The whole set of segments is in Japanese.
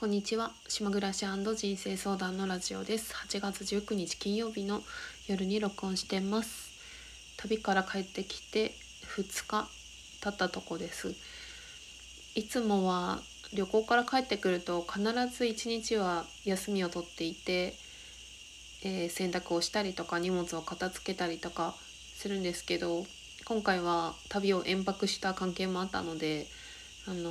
こんにちは。島暮らし人生相談のラジオです。8月19日金曜日の夜に録音してます。旅から帰ってきて2日経ったとこです。いつもは旅行から帰ってくると必ず1日は休みを取っていて、えー、洗濯をしたりとか荷物を片付けたりとかするんですけど今回は旅を延泊した関係もあったのであの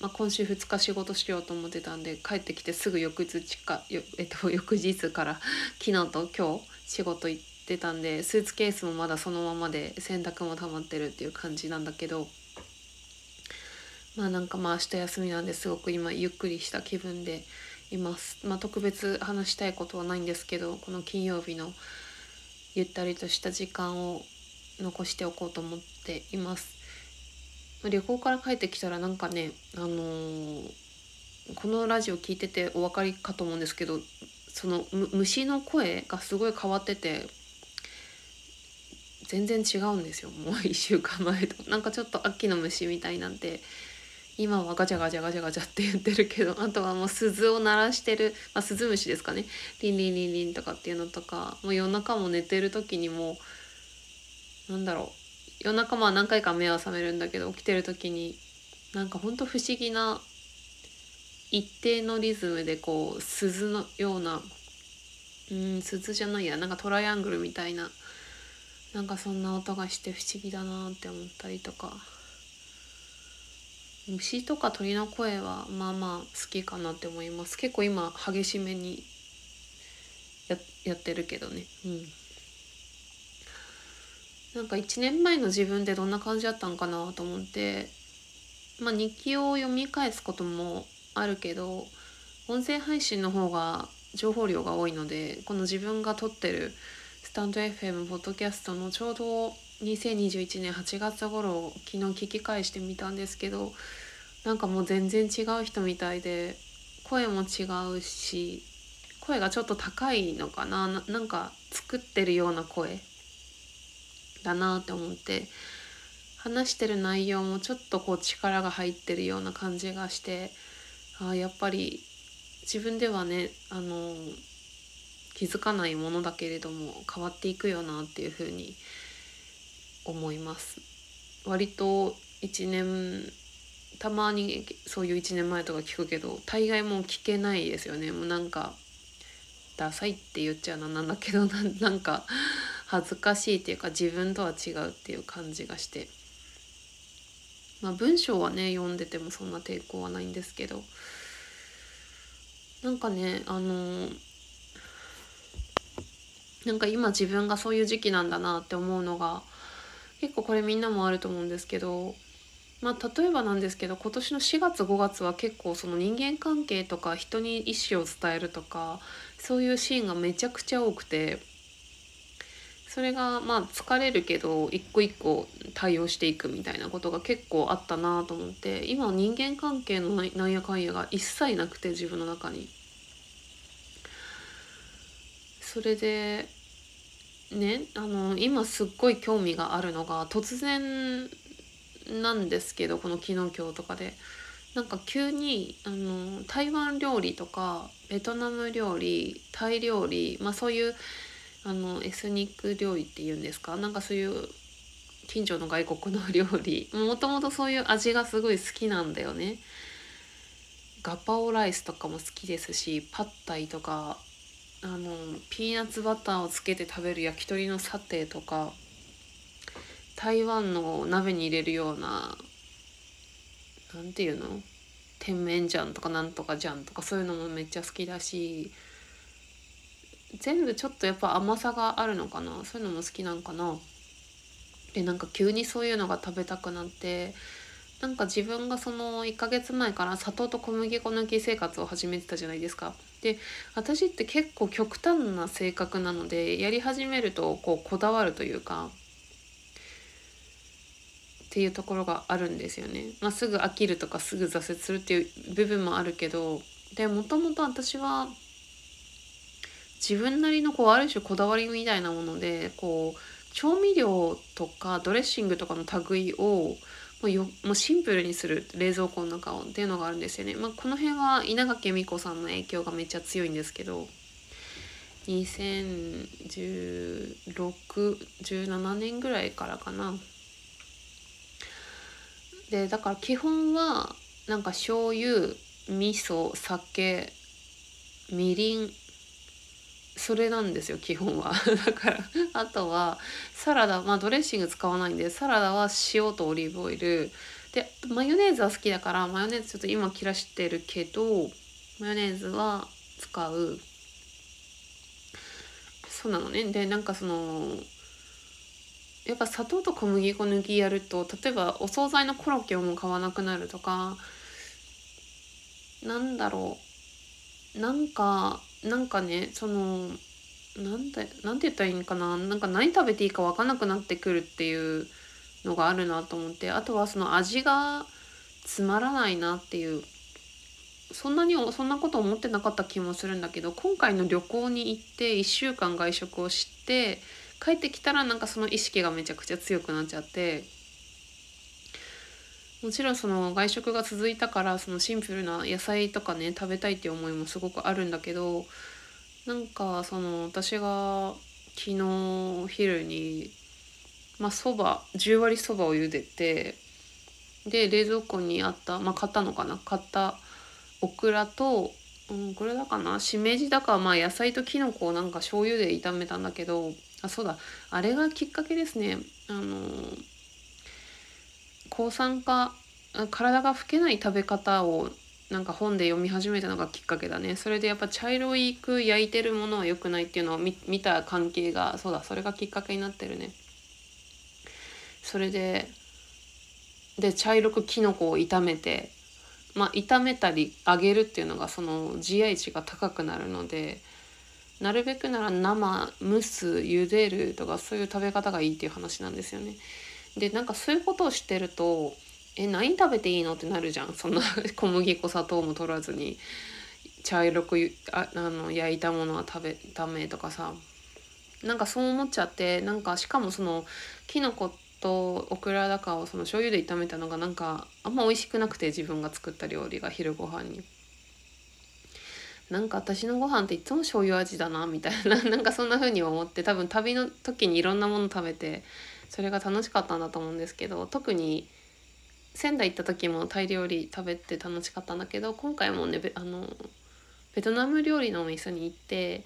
まあ、今週2日仕事しようと思ってたんで帰ってきてすぐ翌日か えっと、翌日から 昨日と今日仕事行ってたんでスーツケースもまだそのままで洗濯も溜まってるっていう感じなんだけどまあなんかまあ明日休みなんですごく今ゆっくりした気分でいます。まあ、特別話したいことはないんですけどこの金曜日のゆったりとした時間を残しておこうと思っています。旅行から帰ってきたらなんかねあのー、このラジオ聞いててお分かりかと思うんですけどその虫の声がすごい変わってて全然違うんですよ。もう 1週間前と。なんかちょっと秋の虫みたいなんて今はガチャガチャガチャガチャって言ってるけど あとはもう鈴を鳴らしてる、まあ、スズムシですかね。リンリンリンリンとかっていうのとかもう夜中も寝てる時にもなんだろう。夜中まあ何回か目は覚めるんだけど起きてる時になんかほんと不思議な一定のリズムでこう鈴のようなうん鈴じゃないやなんかトライアングルみたいななんかそんな音がして不思議だなって思ったりとか。虫とか鳥の声はまあまあ好きかなって思います。結構今激しめにややってるけどね。うん。なんか1年前の自分ってどんな感じだったんかなと思ってまあ日記を読み返すこともあるけど音声配信の方が情報量が多いのでこの自分が撮ってるスタンド FM ポッドキャストのちょうど2021年8月頃昨日聞き返してみたんですけどなんかもう全然違う人みたいで声も違うし声がちょっと高いのかななんか作ってるような声だなって思って話してる内容もちょっとこう力が入ってるような感じがしてあやっぱり自分ではねあの気づかないものだけれども変わっていくよなっていうふうに思います。割と1年たまにそういう1年前とか聞くけど大概もう聞けないですよねもうなんかダサいって言っちゃうのなんだけどなんか恥ずかしいっていうか自分とは違うっていう感じがして。まあ文章はね読んでてもそんな抵抗はないんですけど。なんかねあのなんか今自分がそういう時期なんだなって思うのが結構これみんなもあると思うんですけど。まあ例えばなんですけど今年の4月5月は結構その人間関係とか人に意思を伝えるとかそういうシーンがめちゃくちゃ多くて。それがまあ疲れるけど一個一個対応していくみたいなことが結構あったなと思って今人間関係のなんやかんやが一切なくて自分の中に。それでねあの今すっごい興味があるのが突然なんですけどこの昨日今日とかでなんか急にあの台湾料理とかベトナム料理タイ料理まあそういうあのエスニック料理っていうんですか？なんかそういう近所の外国の料理。もともとそういう味がすごい好きなんだよね。ガパオライスとかも好きですしパッタイとかあのピーナッツバターをつけて食べる焼き鳥のサテとか台湾の鍋に入れるような何て言うの？甜麺醤とかなんとか醤とかそういうのもめっちゃ好きだし全部ちょっとやっぱ甘さがあるのかな？そういうのも好きなんかな？でなんか急にそういうのが食べたくなってなんか自分がその1ヶ月前から砂糖と小麦粉抜き生活を始めてたじゃないですか。で私って結構極端な性格なのでやり始めるとこうこだわるというかっていうところがあるんですよね。まあ、すぐ飽きるとかすぐ挫折するっていう部分もあるけどでもともと私は自分なりのこうある種こだわりみたいなものでこう調味料とかドレッシングとかの類をもうよもうシンプルにする冷蔵庫の中をっていうのがあるんですよね。まあ、この辺は稲垣美子さんの影響がめっちゃ強いんですけど201617年ぐらいからかな。でだから基本はなんか醤油味噌酒みりんそれなんですよ基本は。だからあとはサラダまあドレッシング使わないんでサラダは塩とオリーブオイル。でマヨネーズは好きだからマヨネーズちょっと今切らしてるけどマヨネーズは使う。そうなのね。でなんかそのやっぱ砂糖と小麦粉抜きやると例えばお惣菜のコロッケをもう買わなくなるとかなんだろう。なんかなんかねそのなんてなんて言ったらいいんかな？なんか何食べていいか分かんなくなってくるっていうのがあるなと思ってあとはその味がつまらないなっていうそんなにそんなこと思ってなかった気もするんだけど今回の旅行に行って1週間外食をして帰ってきたらなんかその意識がめちゃくちゃ強くなっちゃってもちろんその外食が続いたからそのシンプルな野菜とかね食べたいっていう思いもすごくあるんだけどなんかその私が昨日昼にまあそば10割そばを茹でてで冷蔵庫にあったまあ買ったのかな買ったオクラと、うん、これだかなしめじだかまあ野菜ときのこをなんか醤油で炒めたんだけどあそうだあれがきっかけですね。あの抗酸化体が老けない食べ方をなんか本で読み始めたのがきっかけだねそれでやっぱ茶色いく焼いてるものは良くないっていうのを見た関係がそうだそれがきっかけになってるねそれでで茶色くきのこを炒めてまあ炒めたり揚げるっていうのがその GI 値が高くなるのでなるべくなら生蒸す茹でるとかそういう食べ方がいいっていう話なんですよね。でなんかそういうことをしてるとえ何食べていいのってなるじゃん。そんな 小麦粉砂糖も取らずに。茶色くああの焼いたものは食べダメとかさ。なんかそう思っちゃってなんかしかもそのきのことオクラだかをその醤油で炒めたのがなんかあんま美味しくなくて自分が作った料理が昼ご飯に。なんか私のご飯っていつも醤油味だなみたいな。なんかそんな風に思って多分旅の時にいろんなもの食べてそれが楽しかったんだと思うんですけど特に仙台行った時もタイ料理食べて楽しかったんだけど今回もねあのベトナム料理のお店に行って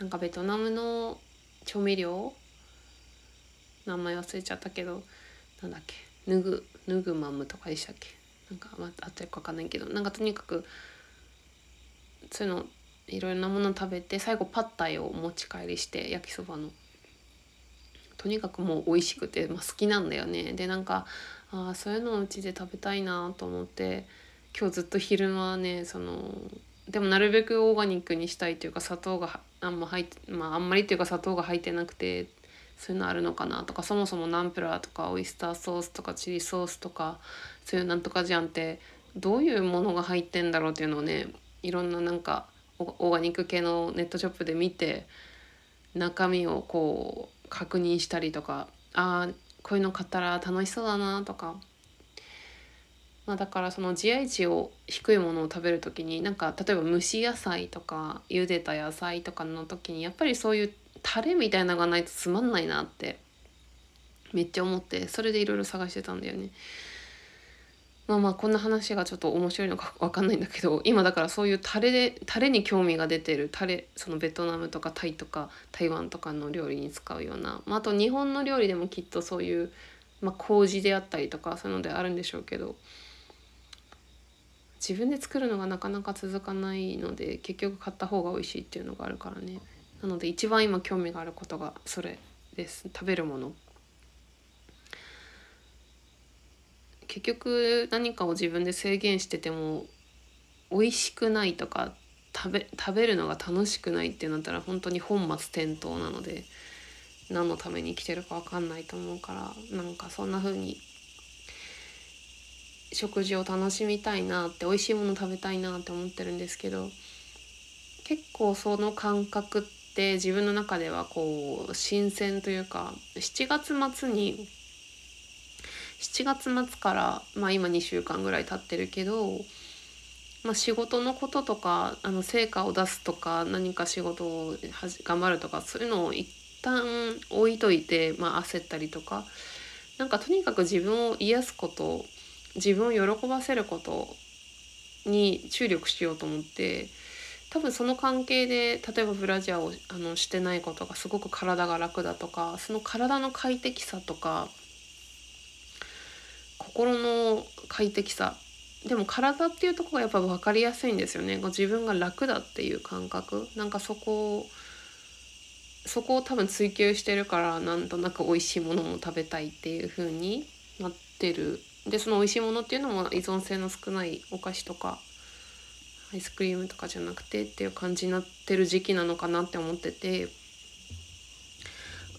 なんかベトナムの調味料名前忘れちゃったけどなんだっけヌグヌグマムとかでしたっけ？なんか、まあ、あとよくわかんないけどなんかとにかくそういうのいろんなもの食べて最後パッタイを持ち帰りして焼きそばの。とにかくもう美味しくて、まあ、好きなんだよね。でなんかあそういうのをうちで食べたいなと思って今日ずっと昼間はねそのでもなるべくオーガニックにしたいというか砂糖があんま入ってまああんまりっていうか砂糖が入ってなくてそういうのあるのかなとかそもそもナンプラーとかオイスターソースとかチリソースとかそういうなんとかじゃんってどういうものが入ってんだろうっていうのをねいろんななんかオーガニック系のネットショップで見て中身をこう確認したりとかああこういうの買ったら楽しそうだなとか、まあ、だからその GI 値を低いものを食べる時になんか例えば蒸し野菜とか茹でた野菜とかの時にやっぱりそういうタレみたいなのがないとつまんないなってめっちゃ思ってそれでいろいろ探してたんだよね。まあまあこんな話がちょっと面白いのか分かんないんだけど今だからそういうタレでタレに興味が出てるタレそのベトナムとかタイとか台湾とかの料理に使うような、まあ、あと日本の料理でもきっとそういう、まあ、麹であったりとかそういうのであるんでしょうけど自分で作るのがなかなか続かないので結局買った方が美味しいっていうのがあるからねなので一番今興味があることがそれです食べるもの。結局何かを自分で制限してても美味しくないとか食べ食べるのが楽しくないってなったら本当に本末転倒なので何のために生きてるか分かんないと思うからなんかそんな風に食事を楽しみたいなって美味しいもの食べたいなって思ってるんですけど結構その感覚って自分の中ではこう新鮮というか7月末に7月末から、まあ、今2週間ぐらい経ってるけど、まあ、仕事のこととかあの成果を出すとか何か仕事を頑張るとかそういうのを一旦置いといて、まあ、焦ったりとかなんかとにかく自分を癒すこと自分を喜ばせることに注力しようと思って多分その関係で例えばブラジャーをあのしてないことがすごく体が楽だとかその体の快適さとか心の快適さ。でも体っていうとこがやっぱ分かりやすいんですよね。自分が楽だっていう感覚。なんかそこをそこを多分追求してるからなんとなく美味しいものも食べたいっていう風になってる。でその美味しいものっていうのも依存性の少ないお菓子とかアイスクリームとかじゃなくてっていう感じになってる時期なのかなって思ってて。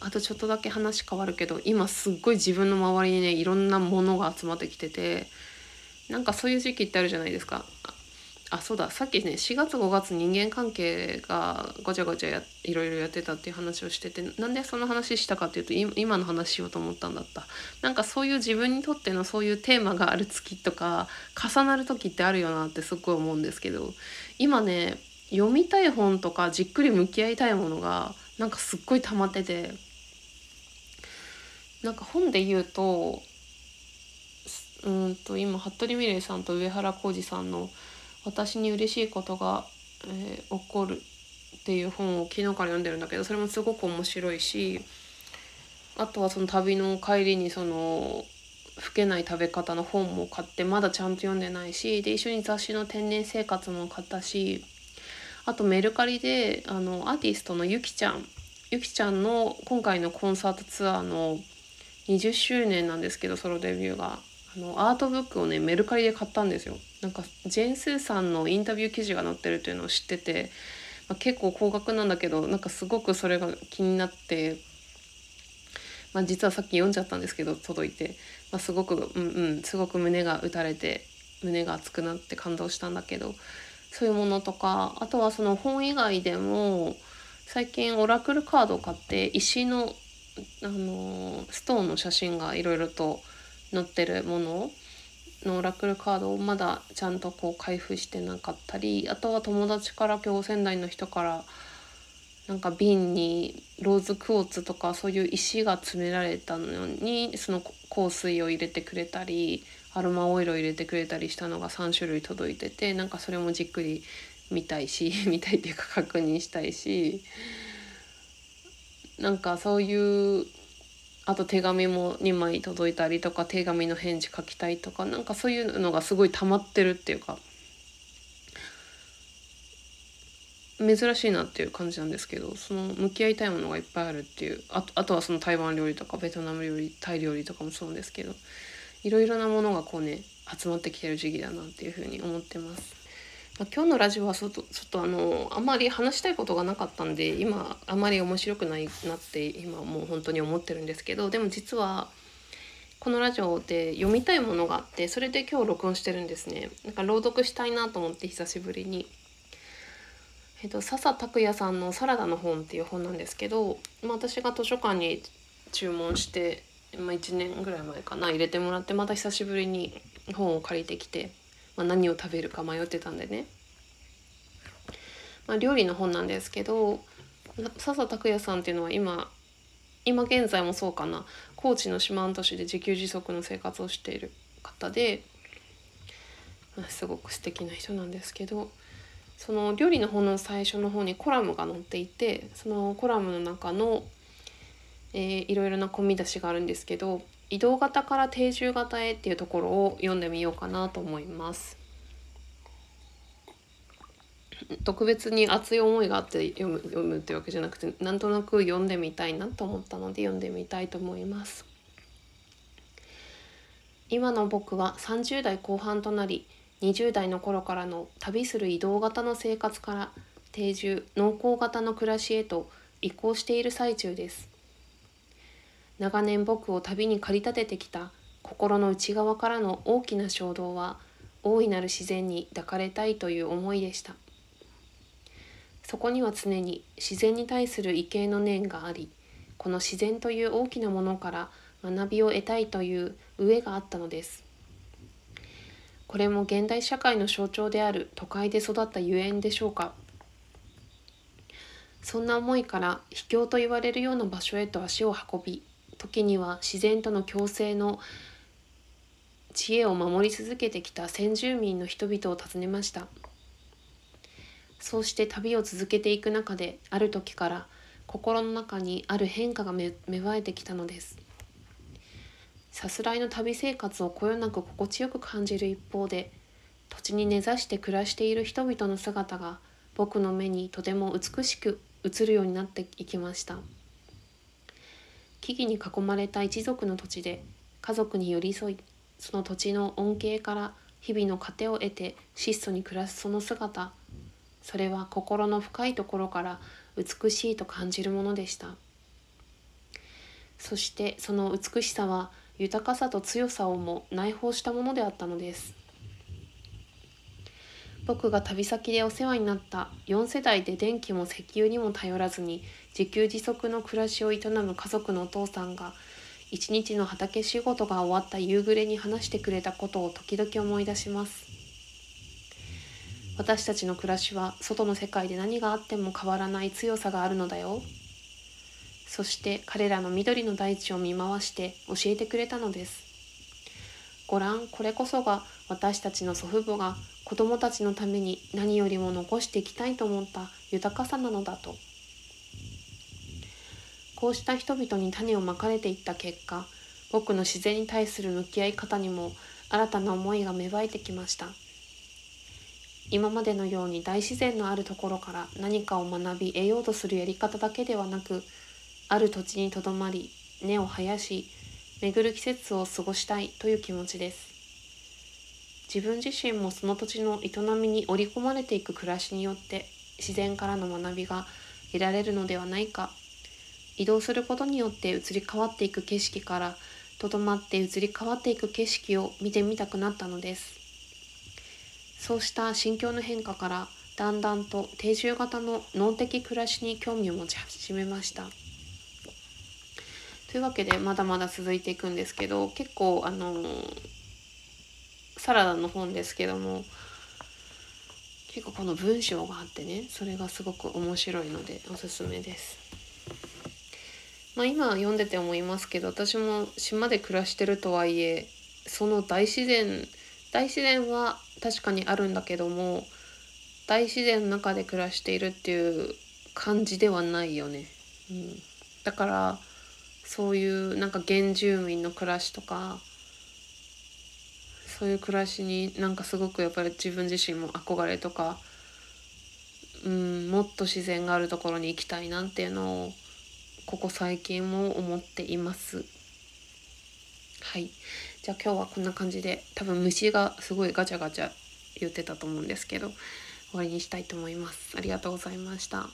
あとちょっとだけ話変わるけど今すっごい自分の周りにねいろんなものが集まってきててなんかそういう時期ってあるじゃないですか。あそうださっきね4月5月人間関係がごちゃごちゃやいろいろやってたっていう話をしててなんでその話したかっていうと今の話しようと思ったんだった。なんかそういう自分にとってのそういうテーマがある月とか重なる時ってあるよなってすっごい思うんですけど今ね読みたい本とかじっくり向き合いたいものがなんかすっごい溜まっててなんか本で言うとうんと今服部美玲さんと上原浩二さんの「私に嬉しいことが、えー、起こるっていう本を昨日から読んでるんだけどそれもすごく面白いしあとはその旅の帰りにその老けない食べ方の本も買ってまだちゃんと読んでないしで一緒に雑誌の天然生活も買ったしあとメルカリであのアーティストのゆきちゃんゆきちゃんの今回のコンサートツアーの20周年なんですけどソロデビューが。あのアートブックをねメルカリで買ったんですよ。なんかジェーン・スーさんのインタビュー記事が載ってるっていうのを知ってて、まあ、結構高額なんだけどなんかすごくそれが気になって、まあ、実はさっき読んじゃったんですけど届いて、まあ、すごくうんうんすごく胸が打たれて胸が熱くなって感動したんだけどそういうものとかあとはその本以外でも最近オラクルカードを買って石のあのストーンの写真がいろいろと載ってるもののオラクルカードをまだちゃんとこう開封してなかったりあとは友達から今日仙台の人からなんか瓶にローズクォーツとかそういう石が詰められたのにその香水を入れてくれたりアロマオイルを入れてくれたりしたのが3種類届いててなんかそれもじっくり見たいし 見たいっていうか確認したいし。なんかそういうあと手紙も2枚届いたりとか手紙の返事書きたいとかなんかそういうのがすごい溜まってるっていうか珍しいなっていう感じなんですけどその向き合いたいものがいっぱいあるっていうああとはその台湾料理とかベトナム料理タイ料理とかもそうですけどいろいろなものがこうね集まってきてる時期だなっていうふうに思ってます。ま、今日のラジオはちょっとちょっとあのあんまり話したいことがなかったんで今あまり面白くないなって今もう本当に思ってるんですけどでも実はこのラジオで読みたいものがあってそれで今日録音してるんですね。なんか朗読したいなと思って久しぶりに。えっと、笹拓也さんの「サラダの本」っていう本なんですけど、まあ、私が図書館に注文して、まあ、1年ぐらい前かな入れてもらってまた久しぶりに本を借りてきてまあ、何を食べるか迷ってたんでね、まあ、料理の本なんですけど笹拓也さんっていうのは今今現在もそうかな。高知の四万十市で自給自足の生活をしている方で、すごく素敵な人なんですけどその料理の本の最初の方にコラムが載っていてそのコラムの中の、えー、いろいろな込み出しがあるんですけど移動型から定住型へっていうところを読んでみようかなと思います。特別に熱い思いがあって読む読むってわけじゃなくてなんとなく読んでみたいなと思ったので読んでみたいと思います。今の僕は30代後半となり20代の頃からの旅する移動型の生活から定住農耕型の暮らしへと移行している最中です。長年僕を旅に駆り立ててきた心の内側からの大きな衝動は大いなる自然に抱かれたいという思いでした。そこには常に自然に対する畏敬の念がありこの自然という大きなものから学びを得たいという飢えがあったのです。これも現代社会の象徴である都会で育ったゆえんでしょうか。そんな思いから秘境と言われるような場所へと足を運び時には自然との共生の知恵を守り続けてきた先住民の人々を訪ねました。そうして旅を続けていく中である時から心の中にある変化が芽生えてきたのです。さすらいの旅生活をこよなく心地よく感じる一方で土地に根ざして暮らしている人々の姿が僕の目にとても美しく映るようになっていきました。木々に囲まれた一族の土地で家族に寄り添いその土地の恩恵から日々の糧を得て質素に暮らすその姿。それは心の深いところから美しいと感じるものでした。そしてその美しさは豊かさと強さをも内包したものであったのです。僕が旅先でお世話になった4世代で電気も石油にも頼らずに自給自足の暮らしを営む家族のお父さんが一日の畑仕事が終わった夕暮れに話してくれたことを時々思い出します。私たちの暮らしは外の世界で何があっても変わらない強さがあるのだよ。そして彼らの緑の大地を見回して教えてくれたのです。ご覧これこそが私たちの祖父母が子供たちのために何よりも残していきたいと思った豊かさなのだと。こうした人々に種をまかれていった結果僕の自然に対する向き合い方にも新たな思いが芽生えてきました。今までのように大自然のあるところから何かを学び得ようとするやり方だけではなくある土地にとどまり根を生やし巡る季節を過ごしたいという気持ちです。自分自身もその土地の営みに織り込まれていく暮らしによって自然からの学びが得られるのではないか移動することによって移り変わっていく景色からとどまって移り変わっていく景色を見てみたくなったのですそうした心境の変化からだんだんと定住型の脳的暮らしに興味を持ち始めました。というわけでまだまだ続いていくんですけど結構あのサラダの本ですけども結構この文章があってねそれがすごく面白いのでおすすめです。まあ、今読んでて思いますけど私も島で暮らしてるとはいえその大自然大自然は確かにあるんだけども大自然の中で暮らしているっていう感じではないよね。うん、だからそういうなんか原住民の暮らしとかそういう暮らしになんかすごくやっぱり自分自身も憧れとか、うん、もっと自然があるところに行きたいなっていうのをここ最近も思っています。はいじゃあ今日はこんな感じで多分虫がすごいガチャガチャ言ってたと思うんですけど終わりにしたいと思います。ありがとうございました。